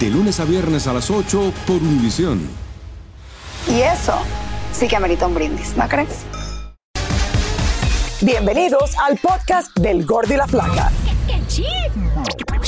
De lunes a viernes a las 8 por Univisión. Y eso sí que amerita un brindis, ¿no crees? Bienvenidos al podcast del Gordo y la Flaca.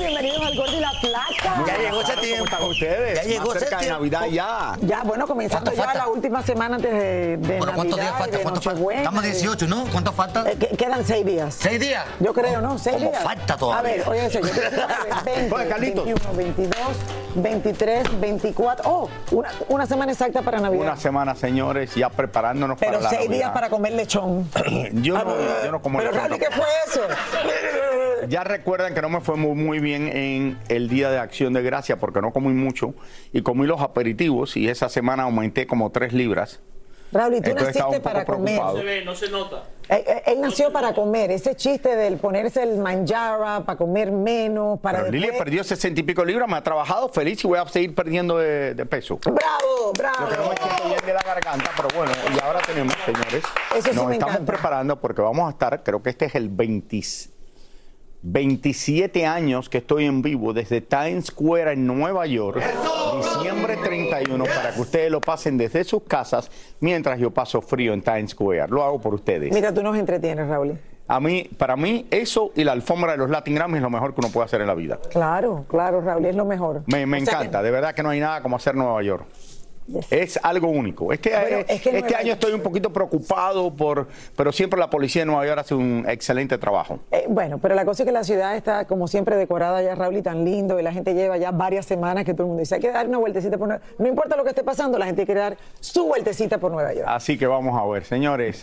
Bienvenidos al Gordo y la Flaca. Ya llegó ese ¿Cómo tiempo. están ustedes? Ya llegó Más ese cerca de tiempo. Navidad ya. Ya, bueno, comenzando ¿Cuánto ya falta? la última semana antes de, de Bueno, ¿cuántos días Navidad y falta? de ¿Cuánto falta? Estamos 18, ¿no? ¿Cuánto falta? Eh, que- quedan seis días. ¿Seis días? Yo creo, ¿no? Seis ¿Cómo días. falta todavía? A ver, oye, yo creo que 20, Oye, Carlitos. 21, 22, 23, 24. Oh, una, una semana exacta para Navidad. Una semana, señores, ya preparándonos Pero para la seis días Navidad. para comer lechón. Yo Ah, no, yo no como Pero, lechón Carly, ¿qué fue eso? Ya recuerdan que no me fue muy, muy bien en el día de acción de gracia porque no comí mucho y comí los aperitivos y esa semana aumenté como tres libras. Raúl, y tú Entonces naciste para comer. preocupado. no se nota. Eh, eh, Él nació para comer. Ese chiste del ponerse el manjara para comer menos, para Pero Lili después- perdió sesenta y pico libras, me ha trabajado feliz y voy a seguir perdiendo de, de peso. ¡Bravo, bravo! Lo que no me siento bien de la garganta, pero bueno, y ahora tenemos, señores. Eso sí nos me estamos encanta. preparando porque vamos a estar, creo que este es el 20 27 años que estoy en vivo desde Times Square en Nueva York, diciembre 31, para que ustedes lo pasen desde sus casas mientras yo paso frío en Times Square. Lo hago por ustedes. Mira, tú nos entretienes, Raúl. A mí, para mí, eso y la alfombra de los Latin Grammy es lo mejor que uno puede hacer en la vida. Claro, claro, Raúl, es lo mejor. Me, encanta, de verdad que no hay nada como hacer Nueva York. Yes. Es algo único. Este, Bueno, eh, es que este Nueva año York- estoy un poquito preocupado por, pero siempre la policía de Nueva York hace un excelente trabajo. Eh, bueno, pero la cosa es que la ciudad está como siempre decorada ya, Raúl, y tan lindo, y la gente lleva ya varias semanas que todo el mundo dice, hay que dar una vueltecita por Nueva No importa lo que esté pasando, la gente quiere dar su vueltecita por Nueva York. Así que vamos a ver, señores.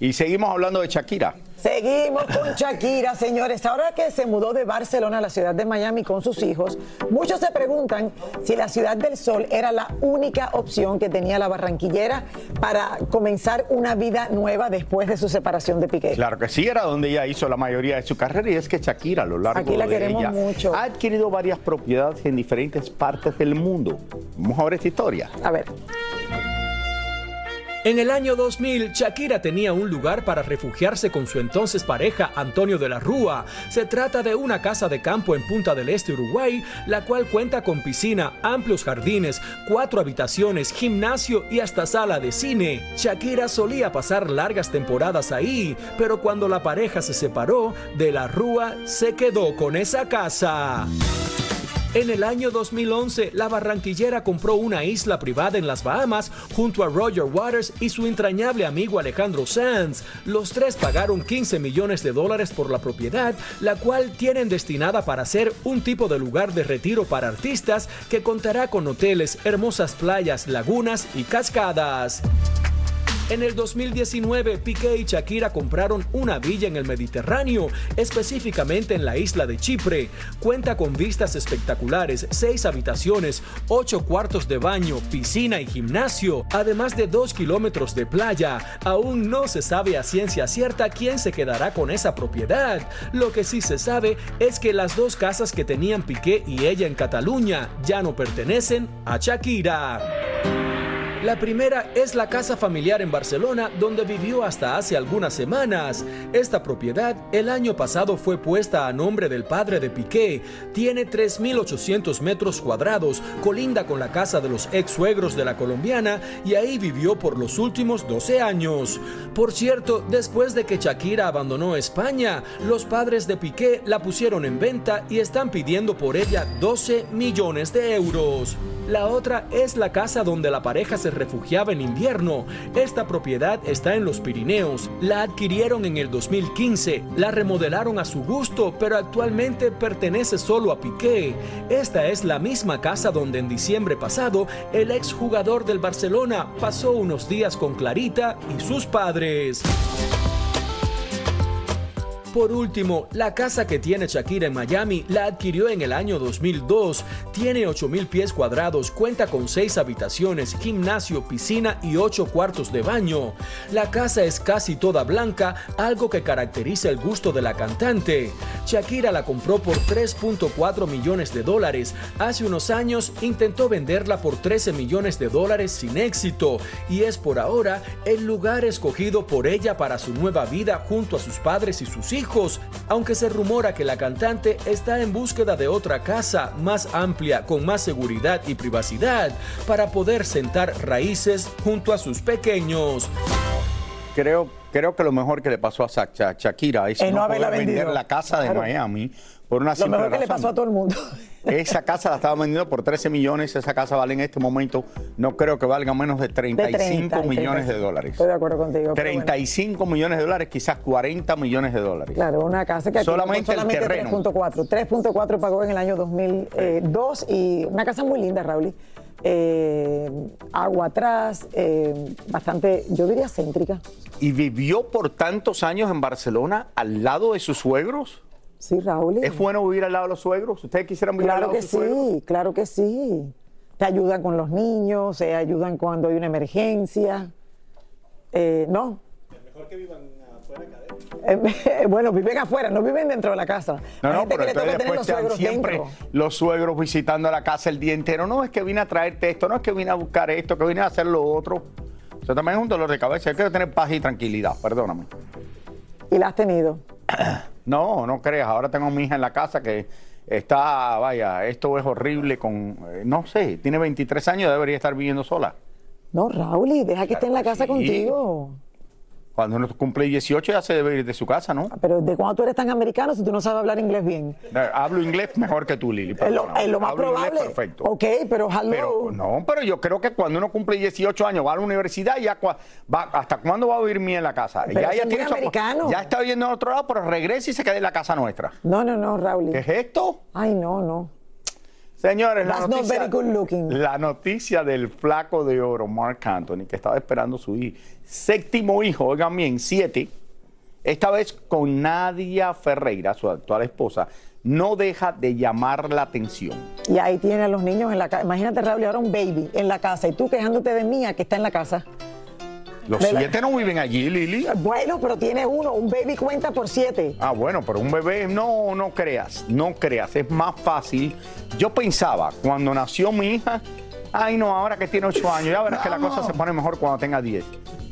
Y seguimos hablando de Shakira. Seguimos con Shakira, señores. Ahora que se mudó de Barcelona a la ciudad de Miami con sus hijos, muchos se preguntan si la ciudad del sol era la única opción que tenía la barranquillera para comenzar una vida nueva después de su separación de Piqué. Claro que sí, era donde ella hizo la mayoría de su carrera y es que Shakira a lo largo Aquí la de queremos ella mucho. ha adquirido varias propiedades en diferentes partes del mundo. Vamos a ver esta historia. A ver, En el año 2000, Shakira tenía un lugar para refugiarse con su entonces pareja Antonio de la Rúa. Se trata de una casa de campo en Punta del Este, Uruguay, la cual cuenta con piscina, amplios jardines, cuatro habitaciones, gimnasio y hasta sala de cine. Shakira solía pasar largas temporadas ahí, pero cuando la pareja se separó, de la Rúa se quedó con esa casa. En el año 2011, la barranquillera compró una isla privada en las Bahamas junto a Roger Waters y su entrañable amigo Alejandro Sanz. Los tres pagaron 15 millones de dólares por la propiedad, la cual tienen destinada para ser un tipo de lugar de retiro para artistas que contará con hoteles, hermosas playas, lagunas y cascadas. En el 2019, Piqué y Shakira compraron una villa en el Mediterráneo, específicamente en la isla de Chipre. Cuenta con vistas espectaculares, seis habitaciones, ocho cuartos de baño, piscina y gimnasio, además de dos kilómetros de playa. Aún no se sabe a ciencia cierta quién se quedará con esa propiedad. Lo que sí se sabe es que las dos casas que tenían Piqué y ella en Cataluña ya no pertenecen a Shakira. La primera es la casa familiar en Barcelona donde vivió hasta hace algunas semanas. Esta propiedad el año pasado fue puesta a nombre del padre de Piqué. Tiene 3.800 metros cuadrados, colinda con la casa de los ex suegros de la colombiana y ahí vivió por los últimos 12 años. Por cierto, después de que Shakira abandonó España, los padres de Piqué la pusieron en venta y están pidiendo por ella 12 millones de euros. La otra es la casa donde la pareja se refugiaba en invierno. Esta propiedad está en los Pirineos. La adquirieron en el 2015. La remodelaron a su gusto, pero actualmente pertenece solo a Piqué. Esta es la misma casa donde en diciembre pasado el exjugador del Barcelona pasó unos días con Clarita y sus padres. Por último, la casa que tiene Shakira en Miami la adquirió en el año 2002. Tiene 8.000 pies cuadrados, cuenta con 6 habitaciones, gimnasio, piscina y 8 cuartos de baño. La casa es casi toda blanca, algo que caracteriza el gusto de la cantante. Shakira la compró por 3.4 millones de dólares. Hace unos años intentó venderla por 13 millones de dólares sin éxito y es por ahora el lugar escogido por ella para su nueva vida junto a sus padres y sus hijos aunque se rumora que la cantante está en búsqueda de otra casa más amplia, con más seguridad y privacidad, para poder sentar raíces junto a sus pequeños. Creo, creo que lo mejor que le pasó a Shakira es Eh, no no haberla poder vender vendido. la casa de Claro. Miami por una Lo simple mejor que le razón. pasó a todo el mundo. Esa casa la estaban vendiendo por 13 millones, esa casa vale en este momento, no creo que valga menos de 35 De 30, millones de 35. dólares. Estoy de acuerdo contigo. pero bueno. 35 millones de dólares, quizás 40 millones de dólares. Claro, una casa que aquí Solamente el solamente terreno. 3.4. 3.4 pagó en el año 2002 y una casa muy linda, Raúl. Eh, agua atrás, eh, bastante, yo diría céntrica. ¿Y vivió por tantos años en Barcelona al lado de sus suegros? Sí, Raúl. ¿Es bueno vivir al lado de los suegros? ¿Ustedes quisieran vivir al Claro lado que de sus suegros? sí, claro que sí. Te ayudan con los niños, se ayudan cuando hay una emergencia. Eh, no. Mejor que vivan afuera bueno, viven afuera, no viven dentro de la casa. No, no, pero que entonces después los siempre dentro. los suegros visitando la casa el día entero. No, es que vine a traerte esto, no es que vine a buscar esto, que vine a hacer lo otro. Eso también es un dolor de cabeza. Yo quiero tener paz y tranquilidad, perdóname. Y la has tenido. No, no creas. Ahora tengo a mi hija en la casa que está, vaya, esto es horrible con, eh, no sé, tiene 23 años, debería estar viviendo sola. No, Raúl, deja que esté en la casa sí. contigo. Cuando uno cumple 18 ya se debe ir de su casa, ¿no? Pero ¿de cuándo tú eres tan americano si tú no sabes hablar inglés bien? Hablo inglés mejor que tú, Lili. Es lo, más Hablo inglés probable. perfecto. Ok, pero hello. Pero no, pero yo creo que cuando uno cumple 18 años, va a la universidad, ya cua- va, ¿hasta cuándo va a vivir mía en la casa? Pero ya, ya tiene su- ya está viviendo en otro lado, pero regresa y se queda en la casa nuestra. No, no, no, Raúl. ¿Qué es esto? Ay, no, no. Señores, la noticia, la noticia del flaco de oro, Mark Anthony, que estaba esperando su hi- séptimo hijo, oigan bien, siete, esta vez con Nadia Ferreira, su actual esposa, no deja de llamar la atención. Y ahí tiene a los niños en la casa. Imagínate, Raúl, ahora un baby en la casa y tú quejándote de mía que está en la casa. Los siete no viven allí, Lili. Bueno, pero tiene uno, un baby cuenta por siete. Ah, bueno, pero un bebé, no, no creas, no creas, es más fácil. Yo pensaba, cuando nació mi hija, ay no, ahora que tiene 8 años, ya verás que la cosa se pone mejor cuando tenga 10.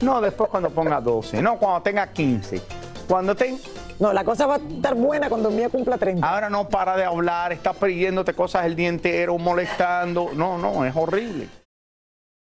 No, después cuando ponga 12, no, cuando tenga 15. Cuando tenga... No, la cosa va a estar buena cuando mía cumpla 30. Ahora no para de hablar, está pidiéndote cosas el día entero, molestando. No, no, es horrible.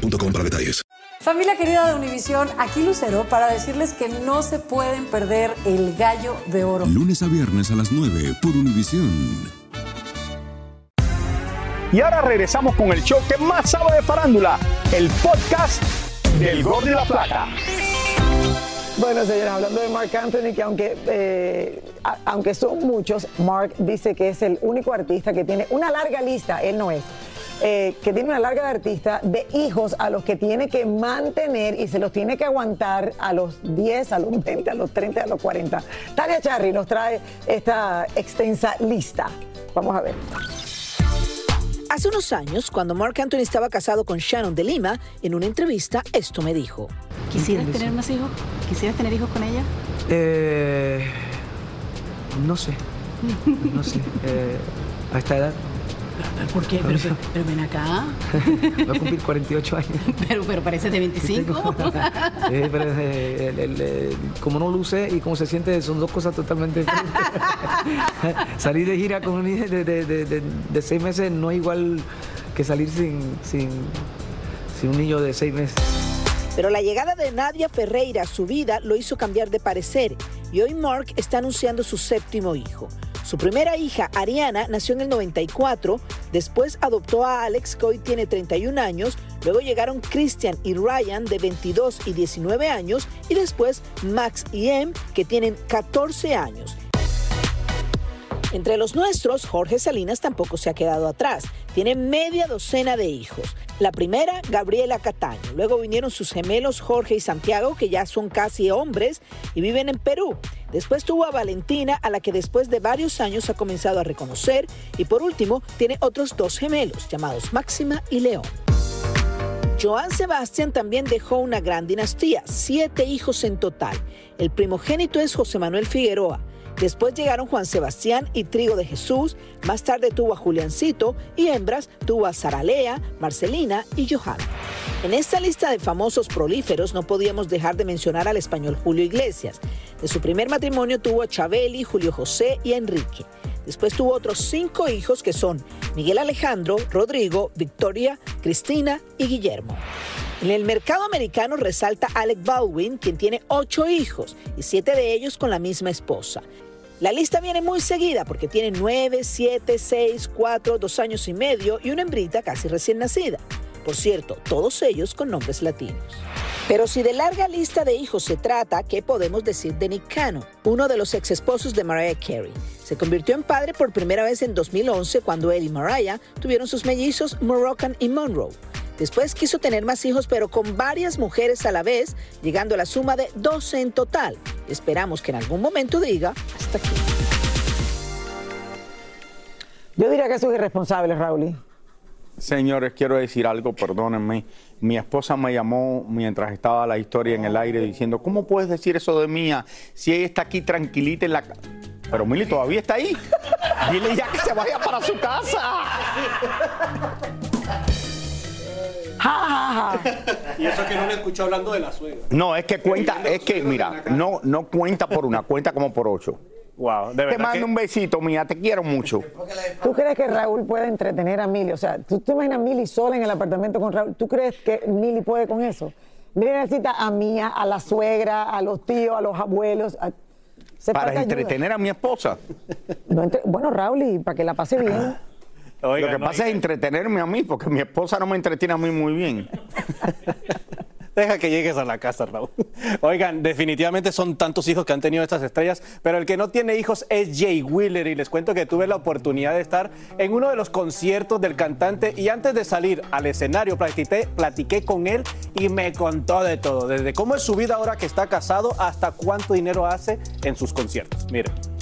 boostmobile.com para detalles. Familia querida de Univisión, aquí Lucero para decirles que no se pueden perder el gallo de oro. Lunes a viernes a las 9 por Univisión. Y ahora regresamos con el show que más sabe de farándula, el podcast del Gol de la Plata. Bueno, señores, hablando de Mark Anthony, que aunque, eh, a- aunque son muchos, Mark dice que es el único artista que tiene una larga lista, él no es, eh, que tiene una larga de artistas de hijos a los que tiene que mantener y se los tiene que aguantar a los 10, a los 20, a los 30, a los 40. Tania Charry nos trae esta extensa lista. Vamos a ver. Hace unos años, cuando Mark Anthony estaba casado con Shannon de Lima, en una entrevista esto me dijo. ¿Quisieras tener más hijos? ¿Quisieras tener hijos con ella? Eh, no sé. No sé. Eh, a esta edad. ¿Por qué? Pero, pero- pero ven acá. Voy a cumplir 48 años. Pero, pero parece de 25. Eh, pero, eh, el- el- el- como no luce y cómo se siente son dos cosas totalmente diferentes. salir de gira con un hijo de, de- de- de- de seis meses no es igual que salir sin, sin, sin un niño de seis meses. Pero la llegada de Nadia Ferreira a su vida lo hizo cambiar de parecer y hoy Mark está anunciando su séptimo hijo. Su primera hija, Ariana, nació en el 94, después adoptó a Alex, que hoy tiene 31 años, luego llegaron Christian y Ryan, de 22 y 19 años, y después Max y Em, que tienen 14 años. Entre los nuestros, Jorge Salinas tampoco se ha quedado atrás. Tiene media docena de hijos. La primera, Gabriela Cataño. Luego vinieron sus gemelos Jorge y Santiago, que ya son casi hombres y viven en Perú. Después tuvo a Valentina, a la que después de varios años ha comenzado a reconocer. Y por último, tiene otros dos gemelos, llamados Máxima y León. Joan Sebastián también dejó una gran dinastía, siete hijos en total. El primogénito es José Manuel Figueroa. Después llegaron Juan Sebastián y Trigo de Jesús. Más tarde tuvo a Juliancito y hembras tuvo a Saralea, Marcelina y Johanna. En esta lista de famosos prolíferos no podíamos dejar de mencionar al español Julio Iglesias. De su primer matrimonio tuvo a Chabeli, Julio José y a Enrique. Después tuvo otros cinco hijos que son Miguel Alejandro, Rodrigo, Victoria, Cristina y Guillermo. En el mercado americano resalta Alec Baldwin, quien tiene ocho hijos y siete de ellos con la misma esposa. La lista viene muy seguida porque tiene nueve, siete, seis, cuatro, dos años y medio y una hembrita casi recién nacida. Por cierto, todos ellos con nombres latinos. Pero si de larga lista de hijos se trata, ¿qué podemos decir de Nick Cannon, uno de los ex esposos de Mariah Carey? Se convirtió en padre por primera vez en 2011 cuando él y Mariah tuvieron sus mellizos Moroccan y Monroe. Después quiso tener más hijos, pero con varias mujeres a la vez, llegando a la suma de 12 en total. Esperamos que en algún momento diga hasta aquí. Yo diría que eso es irresponsable, Raúl. Señores, quiero decir algo, perdónenme. Mi esposa me llamó mientras estaba la historia en el aire diciendo, ¿cómo puedes decir eso de mía si ella está aquí tranquilita en la casa? Pero Mili todavía está ahí. Dile ya que se vaya para su casa. Y eso que no le escuchó hablando de la suegra. No, es que cuenta, es que, mira, no, no cuenta por una, cuenta como por ocho. Wow, de Te mando que- un besito, mía, te quiero mucho. ¿Tú crees que Raúl puede entretener a Mili? O sea, ¿tú te imaginas a Mili sola en el apartamento con Raúl? ¿Tú crees que Mili puede con eso? Mili necesita a Mía, a la suegra, a los tíos, a los abuelos. a- se Para ayuda. entretener a mi esposa. No entre- bueno, Raúl, y para que la pase bien. Lo que pasa es entretenerme a mí, porque mi esposa no me entretiene a mí muy bien. Deja que llegues a la casa, Raúl. Oigan, definitivamente son tantos hijos que han tenido estas estrellas, pero el que no tiene hijos es Jay Wheeler y les cuento que tuve la oportunidad de estar en uno de los conciertos del cantante y antes de salir al escenario platiqué, platiqué con él y me contó de todo, desde cómo es su vida ahora que está casado hasta cuánto dinero hace en sus conciertos. Miren.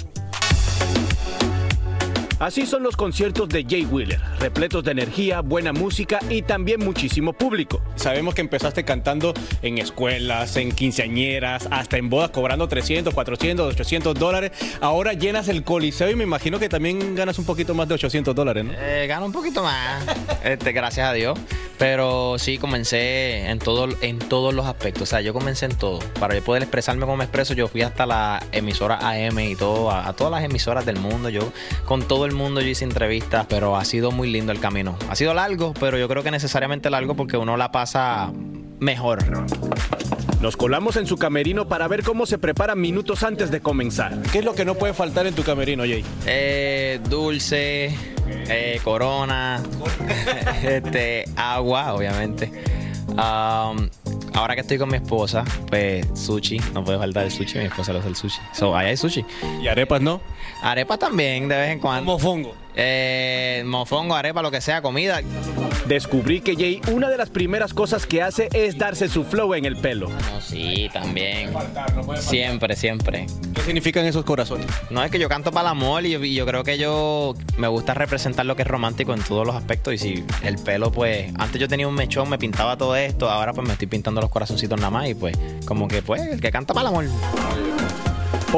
Así son los conciertos de Jay Wheeler, repletos de energía, buena música y también muchísimo público. Sabemos que empezaste cantando en escuelas, en quinceañeras, hasta en bodas cobrando 300, 400, 800 dólares. Ahora llenas el coliseo y me imagino que también ganas un poquito más de 800 dólares, ¿no? Eh, gano un poquito más, este, gracias a Dios. Pero sí, comencé en, todo, en todos los aspectos. O sea, yo comencé en todo. Para yo poder expresarme como me expreso, yo fui hasta la emisora AM y todo, a, a todas las emisoras del mundo. Yo, con todo el mundo, yo hice entrevistas, pero ha sido muy lindo el camino. Ha sido largo, pero yo creo que necesariamente largo porque uno la pasa mejor. Nos colamos en su camerino para ver cómo se prepara minutos antes de comenzar. ¿Qué es lo que no puede faltar en tu camerino, Jay? Eh, dulce, eh, corona, este, agua, obviamente. Um, ahora que estoy con mi esposa, pues sushi, no puede faltar el sushi, mi esposa lo hace el sushi. So, ahí hay sushi. ¿Y arepas no? Arepas también, de vez en cuando. Mofongo. Eh, mofongo, arepa, lo que sea, comida. Descubrí que Jay, una de las primeras cosas que hace es darse su flow en el pelo. No, sí, también. Siempre, siempre. ¿Qué significan esos corazones? No, es que yo canto para el amor y yo, y yo creo que yo me gusta representar lo que es romántico en todos los aspectos. Y si el pelo, pues, antes yo tenía un mechón, me pintaba todo esto, ahora pues me estoy pintando los corazoncitos nada más y pues, como que pues, el que canta para el amor.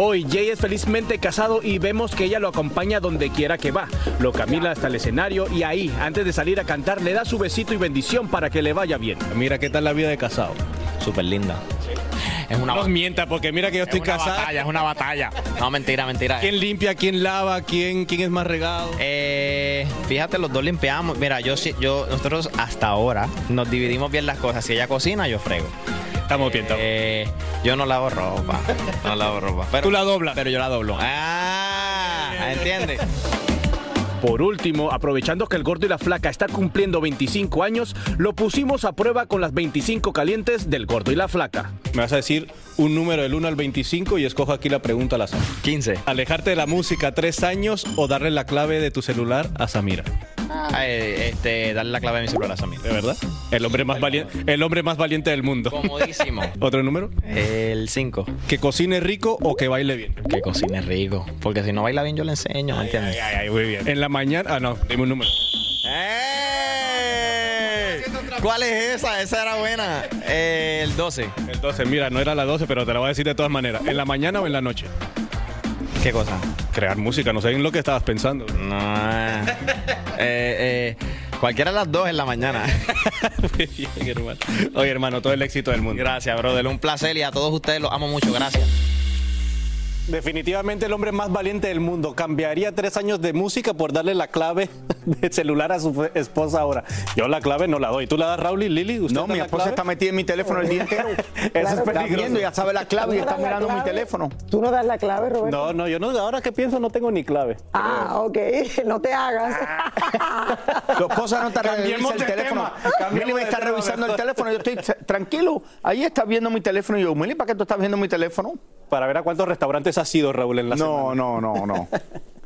Hoy Jay es felizmente casado y vemos que ella lo acompaña donde quiera que va. Lo camina hasta el escenario y ahí, antes de salir a cantar, le da su besito y bendición para que le vaya bien. Mira qué tal la vida de casado. Súper linda. Es una No nos mienta, porque mira que yo estoy es una casado. batalla, es una batalla. No, mentira, mentira. ¿Quién limpia, quién lava, quién, quién es más regado? Eh, fíjate, los dos limpiamos. Mira, yo sí, yo, nosotros hasta ahora nos dividimos bien las cosas. Si ella cocina, yo frego. Estamos bien, estamos Eh, yo no lavo ropa. No lavo ropa. Pero, Tú la doblas. Pero yo la doblo. Ah, ¿entiendes? Por último, aprovechando que el gordo y la flaca está cumpliendo 25 años, lo pusimos a prueba con las 25 calientes del gordo y la flaca. Me vas a decir un número del 1 al 25 y escojo aquí la pregunta al azar. 15. ¿Alejarte de la música tres años o darle la clave de tu celular a Samira? Ah, eh, este, darle la clave a mi celular a Samir. ¿De verdad? El hombre más valiente, el hombre más valiente del mundo. Comodísimo. ¿Otro número? El 5. ¿Que cocine rico o que baile bien? Que cocine rico. Porque si no baila bien, yo le enseño, ¿me entiendes? Ay, ay, muy bien. En la mañana. Ah, no, dime un número. ¡Eh! ¿Cuál es esa? Esa era buena. Eh, el 12. El 12, mira, no era la 12, pero te la voy a decir de todas maneras. ¿En la mañana o en la noche? ¿Qué cosa? Crear música, no sé en lo que estabas pensando. No. eh, eh, cualquiera de las dos en la mañana. Muy bien, hermano. Oye, hermano, todo el éxito del mundo. Gracias, brother. Un placer y a todos ustedes los amo mucho. Gracias. Definitivamente el hombre más valiente del mundo. Cambiaría tres años de música por darle la clave de celular a su esposa ahora. Yo la clave no la doy. ¿Tú la das, Raúl y Lili? ¿Usted No, da mi esposa clave? está metida en mi teléfono el día entero. Eso es Está peligroso. viendo, ya sabe la clave y ¿Tú no está mirando mi teléfono. ¿Tú no das la clave, Roberto? No, no, yo no, ahora que pienso no tengo ni clave. Ah, ok. No te hagas. Tu esposa no está Cambiemos revisando el teléfono. Mili me está tema revisando el teléfono. Yo estoy tra- tranquilo. Ahí está viendo mi teléfono. Y yo, Mili, ¿para qué tú estás viendo mi teléfono? Para ver a cuántos restaurantes has ido, Raúl, en la No, no, no, no.